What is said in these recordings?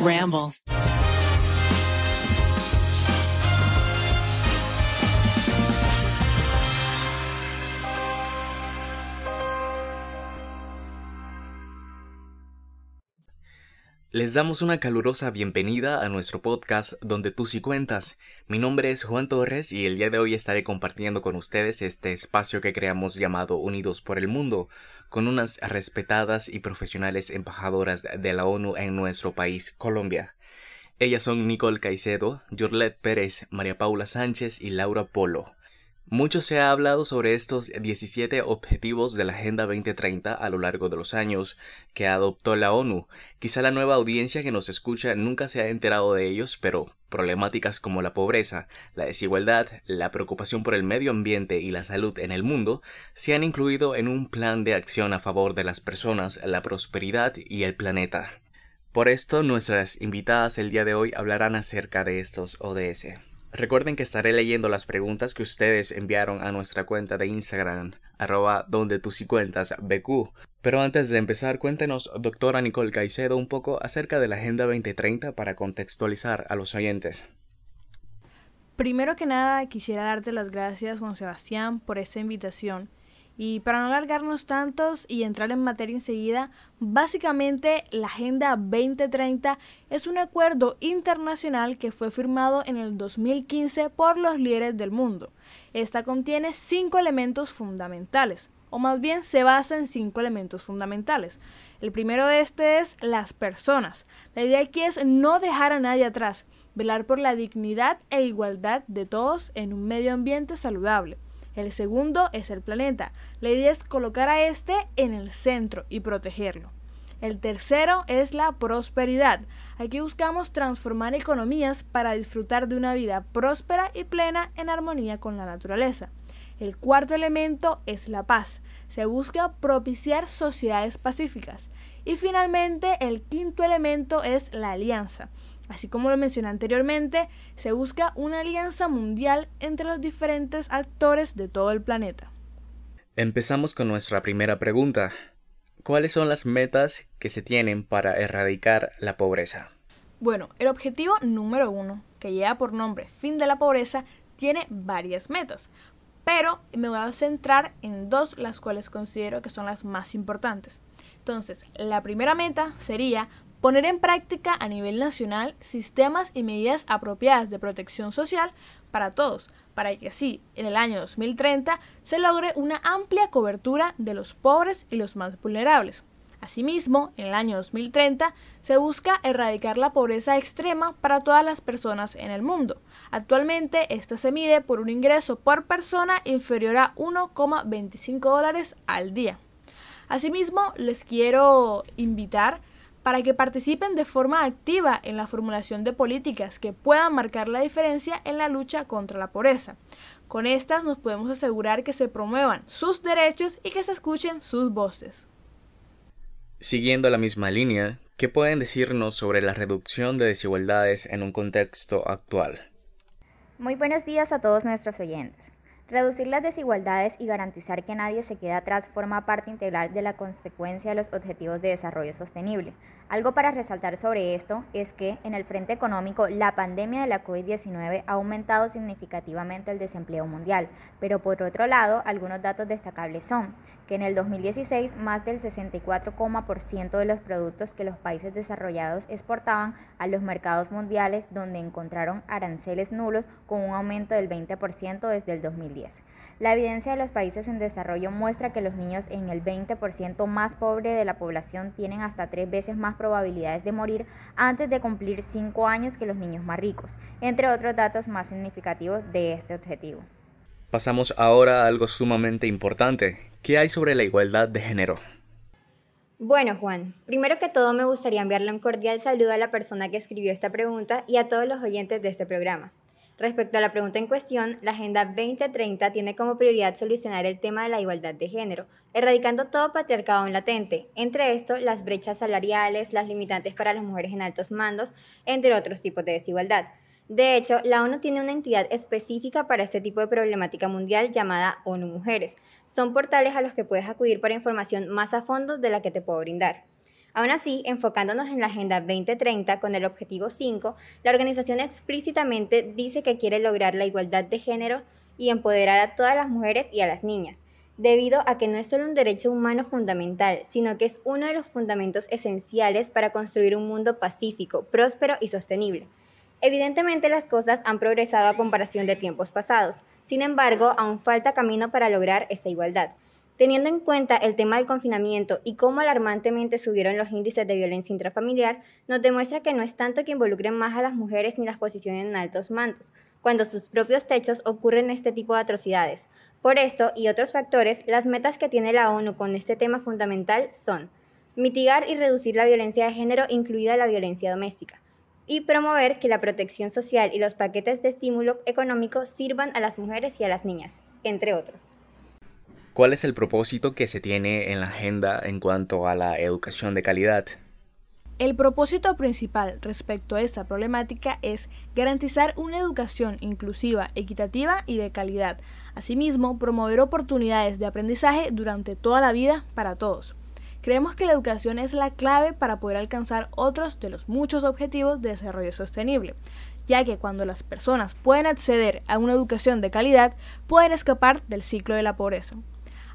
Ramble. Les damos una calurosa bienvenida a nuestro podcast donde tú sí cuentas. Mi nombre es Juan Torres y el día de hoy estaré compartiendo con ustedes este espacio que creamos llamado Unidos por el Mundo, con unas respetadas y profesionales embajadoras de la ONU en nuestro país, Colombia. Ellas son Nicole Caicedo, Jorlet Pérez, María Paula Sánchez y Laura Polo. Mucho se ha hablado sobre estos 17 objetivos de la Agenda 2030 a lo largo de los años que adoptó la ONU. Quizá la nueva audiencia que nos escucha nunca se ha enterado de ellos, pero problemáticas como la pobreza, la desigualdad, la preocupación por el medio ambiente y la salud en el mundo se han incluido en un plan de acción a favor de las personas, la prosperidad y el planeta. Por esto, nuestras invitadas el día de hoy hablarán acerca de estos ODS. Recuerden que estaré leyendo las preguntas que ustedes enviaron a nuestra cuenta de Instagram, arroba donde tus y cuentas BQ. Pero antes de empezar, cuéntenos, doctora Nicole Caicedo, un poco acerca de la Agenda 2030 para contextualizar a los oyentes. Primero que nada, quisiera darte las gracias, Juan Sebastián, por esta invitación y para no alargarnos tantos y entrar en materia enseguida, básicamente la Agenda 2030 es un acuerdo internacional que fue firmado en el 2015 por los líderes del mundo. Esta contiene cinco elementos fundamentales, o más bien se basa en cinco elementos fundamentales. El primero de este es las personas. La idea aquí es no dejar a nadie atrás, velar por la dignidad e igualdad de todos en un medio ambiente saludable. El segundo es el planeta. La idea es colocar a este en el centro y protegerlo. El tercero es la prosperidad. Aquí buscamos transformar economías para disfrutar de una vida próspera y plena en armonía con la naturaleza. El cuarto elemento es la paz. Se busca propiciar sociedades pacíficas. Y finalmente el quinto elemento es la alianza. Así como lo mencioné anteriormente, se busca una alianza mundial entre los diferentes actores de todo el planeta. Empezamos con nuestra primera pregunta. ¿Cuáles son las metas que se tienen para erradicar la pobreza? Bueno, el objetivo número uno, que lleva por nombre Fin de la Pobreza, tiene varias metas, pero me voy a centrar en dos las cuales considero que son las más importantes. Entonces, la primera meta sería Poner en práctica a nivel nacional sistemas y medidas apropiadas de protección social para todos, para que así, en el año 2030, se logre una amplia cobertura de los pobres y los más vulnerables. Asimismo, en el año 2030 se busca erradicar la pobreza extrema para todas las personas en el mundo. Actualmente esta se mide por un ingreso por persona inferior a 1,25 dólares al día. Asimismo, les quiero invitar para que participen de forma activa en la formulación de políticas que puedan marcar la diferencia en la lucha contra la pobreza. Con estas nos podemos asegurar que se promuevan sus derechos y que se escuchen sus voces. Siguiendo la misma línea, ¿qué pueden decirnos sobre la reducción de desigualdades en un contexto actual? Muy buenos días a todos nuestros oyentes. Reducir las desigualdades y garantizar que nadie se quede atrás forma parte integral de la consecuencia de los Objetivos de Desarrollo Sostenible. Algo para resaltar sobre esto es que en el frente económico la pandemia de la COVID-19 ha aumentado significativamente el desempleo mundial, pero por otro lado algunos datos destacables son que en el 2016 más del 64,% de los productos que los países desarrollados exportaban a los mercados mundiales donde encontraron aranceles nulos con un aumento del 20% desde el 2010. La evidencia de los países en desarrollo muestra que los niños en el 20% más pobre de la población tienen hasta tres veces más probabilidades de morir antes de cumplir cinco años que los niños más ricos, entre otros datos más significativos de este objetivo. Pasamos ahora a algo sumamente importante. ¿Qué hay sobre la igualdad de género? Bueno, Juan, primero que todo me gustaría enviarle un cordial saludo a la persona que escribió esta pregunta y a todos los oyentes de este programa. Respecto a la pregunta en cuestión, la Agenda 2030 tiene como prioridad solucionar el tema de la igualdad de género, erradicando todo patriarcado en latente, entre esto las brechas salariales, las limitantes para las mujeres en altos mandos, entre otros tipos de desigualdad. De hecho, la ONU tiene una entidad específica para este tipo de problemática mundial llamada ONU Mujeres. Son portales a los que puedes acudir para información más a fondo de la que te puedo brindar. Aún así, enfocándonos en la Agenda 2030 con el objetivo 5, la organización explícitamente dice que quiere lograr la igualdad de género y empoderar a todas las mujeres y a las niñas, debido a que no es solo un derecho humano fundamental, sino que es uno de los fundamentos esenciales para construir un mundo pacífico, próspero y sostenible. Evidentemente las cosas han progresado a comparación de tiempos pasados, sin embargo, aún falta camino para lograr esa igualdad. Teniendo en cuenta el tema del confinamiento y cómo alarmantemente subieron los índices de violencia intrafamiliar, nos demuestra que no es tanto que involucren más a las mujeres ni las posiciones en altos mandos, cuando sus propios techos ocurren este tipo de atrocidades. Por esto y otros factores, las metas que tiene la ONU con este tema fundamental son mitigar y reducir la violencia de género, incluida la violencia doméstica, y promover que la protección social y los paquetes de estímulo económico sirvan a las mujeres y a las niñas, entre otros. ¿Cuál es el propósito que se tiene en la agenda en cuanto a la educación de calidad? El propósito principal respecto a esta problemática es garantizar una educación inclusiva, equitativa y de calidad. Asimismo, promover oportunidades de aprendizaje durante toda la vida para todos. Creemos que la educación es la clave para poder alcanzar otros de los muchos objetivos de desarrollo sostenible, ya que cuando las personas pueden acceder a una educación de calidad, pueden escapar del ciclo de la pobreza.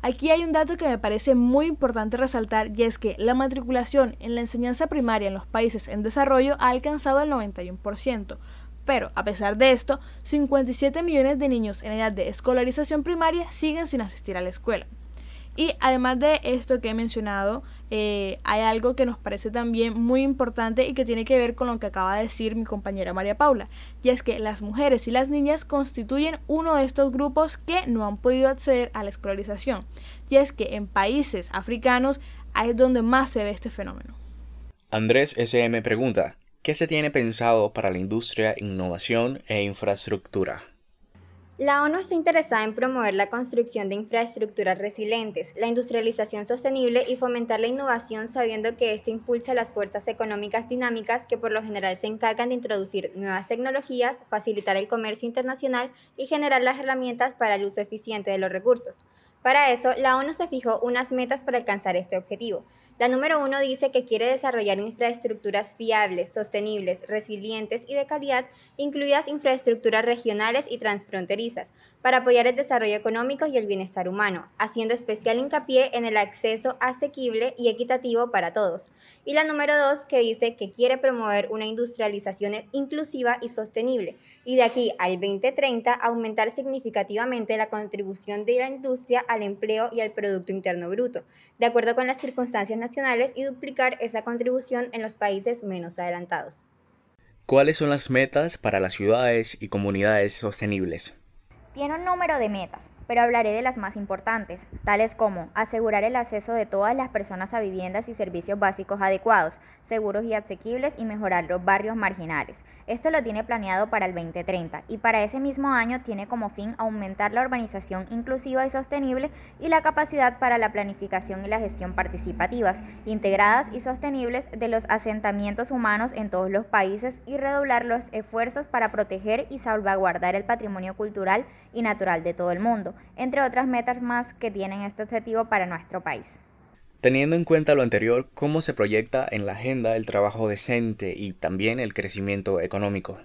Aquí hay un dato que me parece muy importante resaltar y es que la matriculación en la enseñanza primaria en los países en desarrollo ha alcanzado el 91%, pero a pesar de esto, 57 millones de niños en edad de escolarización primaria siguen sin asistir a la escuela. Y además de esto que he mencionado, eh, hay algo que nos parece también muy importante y que tiene que ver con lo que acaba de decir mi compañera María Paula, y es que las mujeres y las niñas constituyen uno de estos grupos que no han podido acceder a la escolarización, y es que en países africanos es donde más se ve este fenómeno. Andrés SM pregunta, ¿qué se tiene pensado para la industria, innovación e infraestructura? La ONU está interesada en promover la construcción de infraestructuras resilientes, la industrialización sostenible y fomentar la innovación sabiendo que esto impulsa las fuerzas económicas dinámicas que por lo general se encargan de introducir nuevas tecnologías, facilitar el comercio internacional y generar las herramientas para el uso eficiente de los recursos. Para eso, la ONU se fijó unas metas para alcanzar este objetivo. La número uno dice que quiere desarrollar infraestructuras fiables, sostenibles, resilientes y de calidad, incluidas infraestructuras regionales y transfronterizas, para apoyar el desarrollo económico y el bienestar humano, haciendo especial hincapié en el acceso asequible y equitativo para todos. Y la número dos que dice que quiere promover una industrialización inclusiva y sostenible, y de aquí al 2030 aumentar significativamente la contribución de la industria al empleo y al Producto Interno Bruto, de acuerdo con las circunstancias nacionales y duplicar esa contribución en los países menos adelantados. ¿Cuáles son las metas para las ciudades y comunidades sostenibles? Tiene un número de metas, pero hablaré de las más importantes, tales como asegurar el acceso de todas las personas a viviendas y servicios básicos adecuados, seguros y asequibles y mejorar los barrios marginales. Esto lo tiene planeado para el 2030 y para ese mismo año tiene como fin aumentar la urbanización inclusiva y sostenible y la capacidad para la planificación y la gestión participativas, integradas y sostenibles de los asentamientos humanos en todos los países y redoblar los esfuerzos para proteger y salvaguardar el patrimonio cultural y natural de todo el mundo entre otras metas más que tienen este objetivo para nuestro país. Teniendo en cuenta lo anterior, ¿cómo se proyecta en la agenda el trabajo decente y también el crecimiento económico?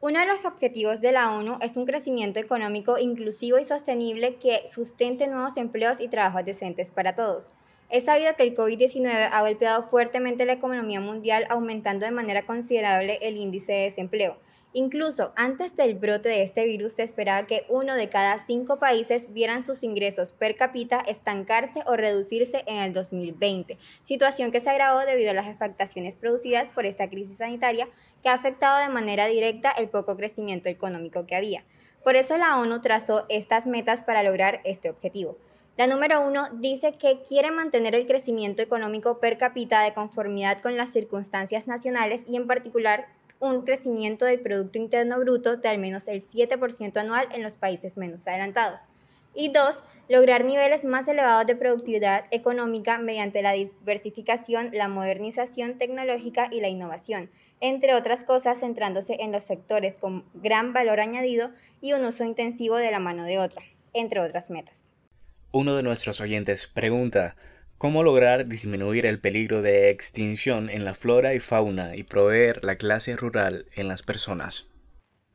Uno de los objetivos de la ONU es un crecimiento económico inclusivo y sostenible que sustente nuevos empleos y trabajos decentes para todos. Es sabido que el COVID-19 ha golpeado fuertemente la economía mundial, aumentando de manera considerable el índice de desempleo. Incluso antes del brote de este virus se esperaba que uno de cada cinco países vieran sus ingresos per cápita estancarse o reducirse en el 2020, situación que se agravó debido a las afectaciones producidas por esta crisis sanitaria que ha afectado de manera directa el poco crecimiento económico que había. Por eso la ONU trazó estas metas para lograr este objetivo. La número uno dice que quiere mantener el crecimiento económico per cápita de conformidad con las circunstancias nacionales y en particular un crecimiento del Producto Interno Bruto de al menos el 7% anual en los países menos adelantados. Y dos, lograr niveles más elevados de productividad económica mediante la diversificación, la modernización tecnológica y la innovación, entre otras cosas centrándose en los sectores con gran valor añadido y un uso intensivo de la mano de otra, entre otras metas. Uno de nuestros oyentes pregunta, ¿Cómo lograr disminuir el peligro de extinción en la flora y fauna y proveer la clase rural en las personas?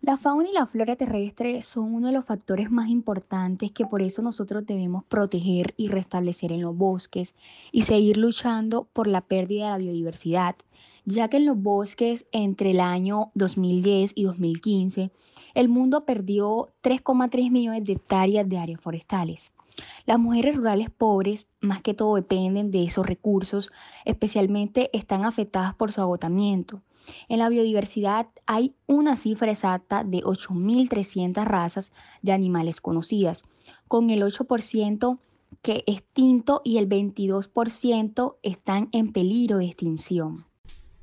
La fauna y la flora terrestre son uno de los factores más importantes que por eso nosotros debemos proteger y restablecer en los bosques y seguir luchando por la pérdida de la biodiversidad, ya que en los bosques entre el año 2010 y 2015 el mundo perdió 3,3 millones de hectáreas de áreas forestales. Las mujeres rurales pobres más que todo dependen de esos recursos, especialmente están afectadas por su agotamiento. En la biodiversidad hay una cifra exacta de 8.300 razas de animales conocidas, con el 8% que extinto y el 22% están en peligro de extinción.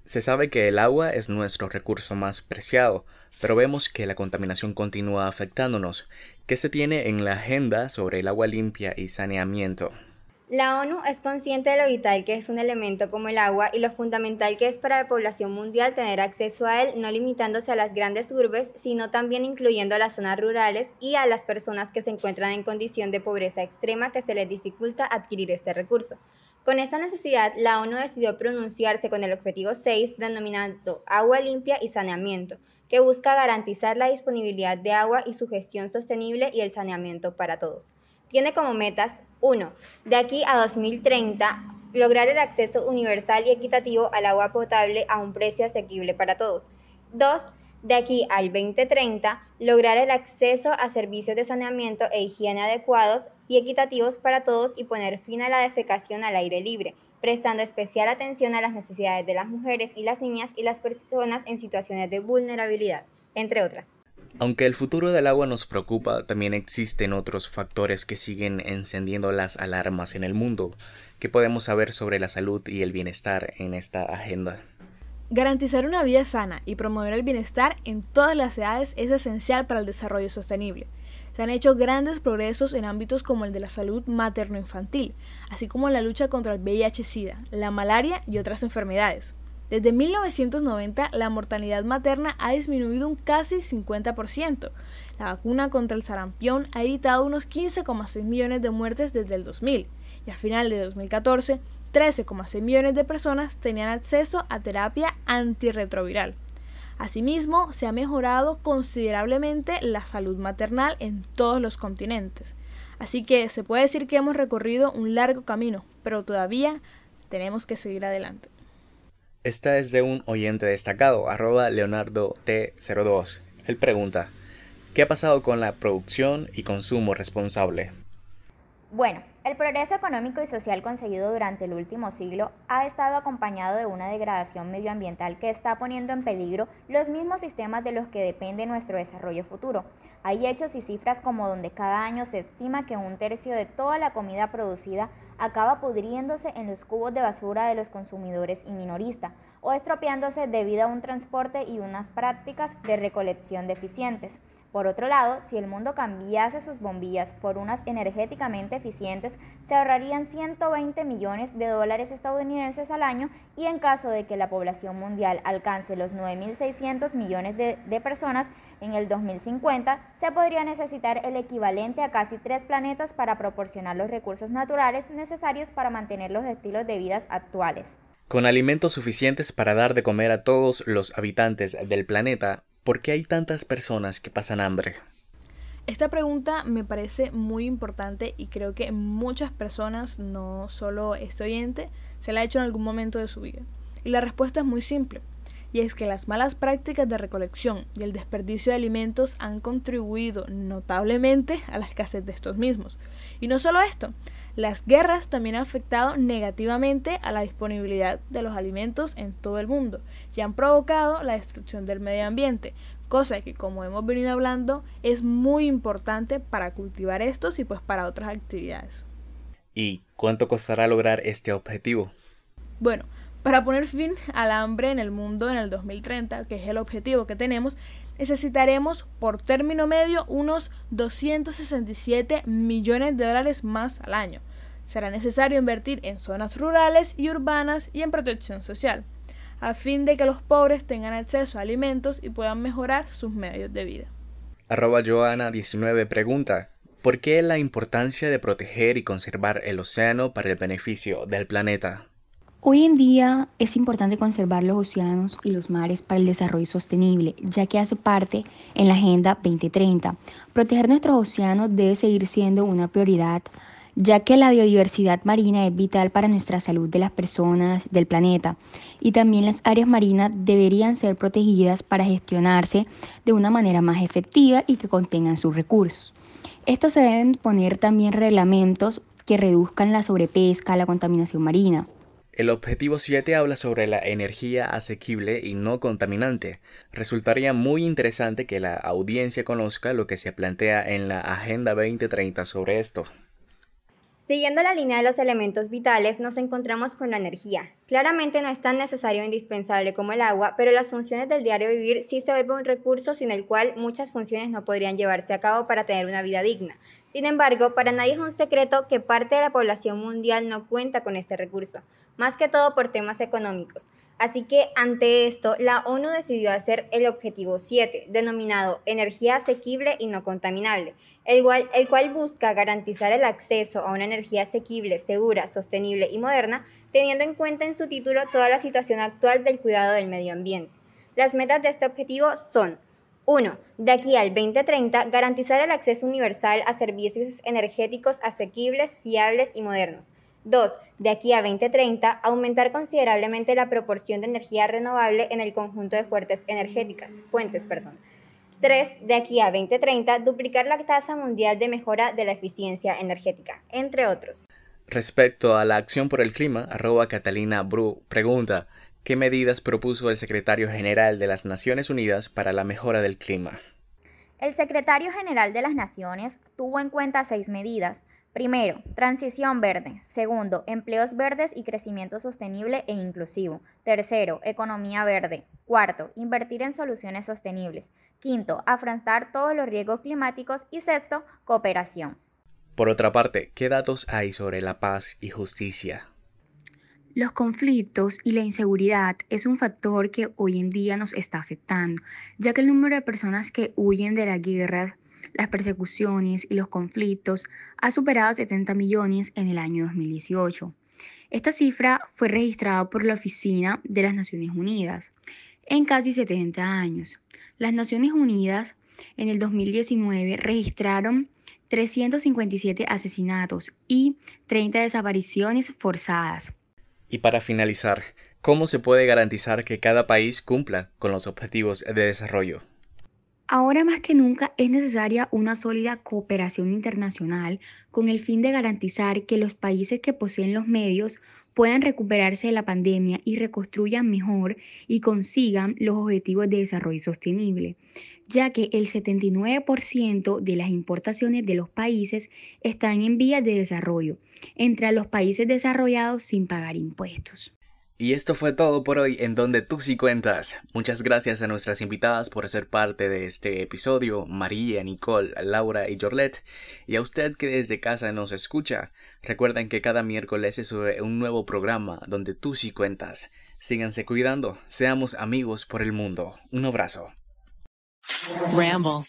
Se sabe que el agua es nuestro recurso más preciado, pero vemos que la contaminación continúa afectándonos. ¿Qué se tiene en la agenda sobre el agua limpia y saneamiento? La ONU es consciente de lo vital que es un elemento como el agua y lo fundamental que es para la población mundial tener acceso a él, no limitándose a las grandes urbes, sino también incluyendo a las zonas rurales y a las personas que se encuentran en condición de pobreza extrema que se les dificulta adquirir este recurso. Con esta necesidad, la ONU decidió pronunciarse con el objetivo 6, denominado Agua limpia y saneamiento, que busca garantizar la disponibilidad de agua y su gestión sostenible y el saneamiento para todos tiene como metas 1. De aquí a 2030, lograr el acceso universal y equitativo al agua potable a un precio asequible para todos. 2. De aquí al 2030, lograr el acceso a servicios de saneamiento e higiene adecuados y equitativos para todos y poner fin a la defecación al aire libre, prestando especial atención a las necesidades de las mujeres y las niñas y las personas en situaciones de vulnerabilidad, entre otras. Aunque el futuro del agua nos preocupa, también existen otros factores que siguen encendiendo las alarmas en el mundo. ¿Qué podemos saber sobre la salud y el bienestar en esta agenda? Garantizar una vida sana y promover el bienestar en todas las edades es esencial para el desarrollo sostenible. Se han hecho grandes progresos en ámbitos como el de la salud materno-infantil, así como la lucha contra el VIH-Sida, la malaria y otras enfermedades. Desde 1990, la mortalidad materna ha disminuido un casi 50%. La vacuna contra el sarampión ha evitado unos 15,6 millones de muertes desde el 2000 y a final de 2014, 13,6 millones de personas tenían acceso a terapia antirretroviral. Asimismo, se ha mejorado considerablemente la salud maternal en todos los continentes. Así que se puede decir que hemos recorrido un largo camino, pero todavía tenemos que seguir adelante. Esta es de un oyente destacado, arroba Leonardo T02. Él pregunta, ¿qué ha pasado con la producción y consumo responsable? Bueno, el progreso económico y social conseguido durante el último siglo ha estado acompañado de una degradación medioambiental que está poniendo en peligro los mismos sistemas de los que depende nuestro desarrollo futuro. Hay hechos y cifras como donde cada año se estima que un tercio de toda la comida producida acaba pudriéndose en los cubos de basura de los consumidores y minoristas, o estropeándose debido a un transporte y unas prácticas de recolección deficientes. Por otro lado, si el mundo cambiase sus bombillas por unas energéticamente eficientes, se ahorrarían 120 millones de dólares estadounidenses al año y en caso de que la población mundial alcance los 9.600 millones de, personas en el 2050, se podría necesitar el equivalente a casi tres planetas para proporcionar los recursos naturales necesarios para mantener los estilos de vida actuales. Con alimentos suficientes para dar de comer a todos los habitantes del planeta, ¿por qué hay tantas personas que pasan hambre? Esta pregunta me parece muy importante y creo que muchas personas, no solo este oyente, se la ha hecho en algún momento de su vida. Y la respuesta es muy simple, y es que las malas prácticas de recolección y el desperdicio de alimentos han contribuido notablemente a la escasez de estos mismos. Y no solo esto, las guerras también han afectado negativamente a la disponibilidad de los alimentos en todo el mundo y han provocado la destrucción del medio ambiente, cosa que como hemos venido hablando es muy importante para cultivar estos y pues para otras actividades. ¿Y cuánto costará lograr este objetivo? Bueno, para poner fin al hambre en el mundo en el 2030, que es el objetivo que tenemos, necesitaremos por término medio unos 267 millones de dólares más al año. Será necesario invertir en zonas rurales y urbanas y en protección social, a fin de que los pobres tengan acceso a alimentos y puedan mejorar sus medios de vida. Arroba Joana19 pregunta, ¿Por qué la importancia de proteger y conservar el océano para el beneficio del planeta? Hoy en día es importante conservar los océanos y los mares para el desarrollo sostenible, ya que hace parte en la Agenda 2030. Proteger nuestros océanos debe seguir siendo una prioridad, ya que la biodiversidad marina es vital para nuestra salud de las personas del planeta y también las áreas marinas deberían ser protegidas para gestionarse de una manera más efectiva y que contengan sus recursos. Estos se deben poner también reglamentos que reduzcan la sobrepesca, la contaminación marina. El objetivo 7 habla sobre la energía asequible y no contaminante. Resultaría muy interesante que la audiencia conozca lo que se plantea en la Agenda 2030 sobre esto. Siguiendo la línea de los elementos vitales, nos encontramos con la energía. Claramente no es tan necesario e indispensable como el agua, pero las funciones del diario vivir sí se vuelven un recurso sin el cual muchas funciones no podrían llevarse a cabo para tener una vida digna. Sin embargo, para nadie es un secreto que parte de la población mundial no cuenta con este recurso, más que todo por temas económicos. Así que ante esto, la ONU decidió hacer el objetivo 7, denominado Energía asequible y no contaminable, el cual, el cual busca garantizar el acceso a una energía asequible, segura, sostenible y moderna, teniendo en cuenta en su título toda la situación actual del cuidado del medio ambiente. Las metas de este objetivo son 1. De aquí al 2030, garantizar el acceso universal a servicios energéticos asequibles, fiables y modernos. 2. De aquí a 2030, aumentar considerablemente la proporción de energía renovable en el conjunto de fuentes energéticas, fuentes. Perdón. 3. De aquí a 2030, duplicar la tasa mundial de mejora de la eficiencia energética, entre otros. Respecto a la acción por el clima, arroba Catalina Bru pregunta, ¿qué medidas propuso el secretario general de las Naciones Unidas para la mejora del clima? El secretario general de las Naciones tuvo en cuenta seis medidas, Primero, transición verde. Segundo, empleos verdes y crecimiento sostenible e inclusivo. Tercero, economía verde. Cuarto, invertir en soluciones sostenibles. Quinto, afrontar todos los riesgos climáticos. Y sexto, cooperación. Por otra parte, ¿qué datos hay sobre la paz y justicia? Los conflictos y la inseguridad es un factor que hoy en día nos está afectando, ya que el número de personas que huyen de las guerras las persecuciones y los conflictos ha superado 70 millones en el año 2018. Esta cifra fue registrada por la Oficina de las Naciones Unidas en casi 70 años. Las Naciones Unidas en el 2019 registraron 357 asesinatos y 30 desapariciones forzadas. Y para finalizar, ¿cómo se puede garantizar que cada país cumpla con los objetivos de desarrollo? Ahora más que nunca es necesaria una sólida cooperación internacional con el fin de garantizar que los países que poseen los medios puedan recuperarse de la pandemia y reconstruyan mejor y consigan los objetivos de desarrollo sostenible, ya que el 79% de las importaciones de los países están en vías de desarrollo, entre los países desarrollados sin pagar impuestos. Y esto fue todo por hoy en Donde tú sí cuentas. Muchas gracias a nuestras invitadas por ser parte de este episodio, María, Nicole, Laura y Jorlet. Y a usted que desde casa nos escucha, recuerden que cada miércoles se sube un nuevo programa donde tú sí cuentas. Síganse cuidando, seamos amigos por el mundo. Un abrazo. Ramble.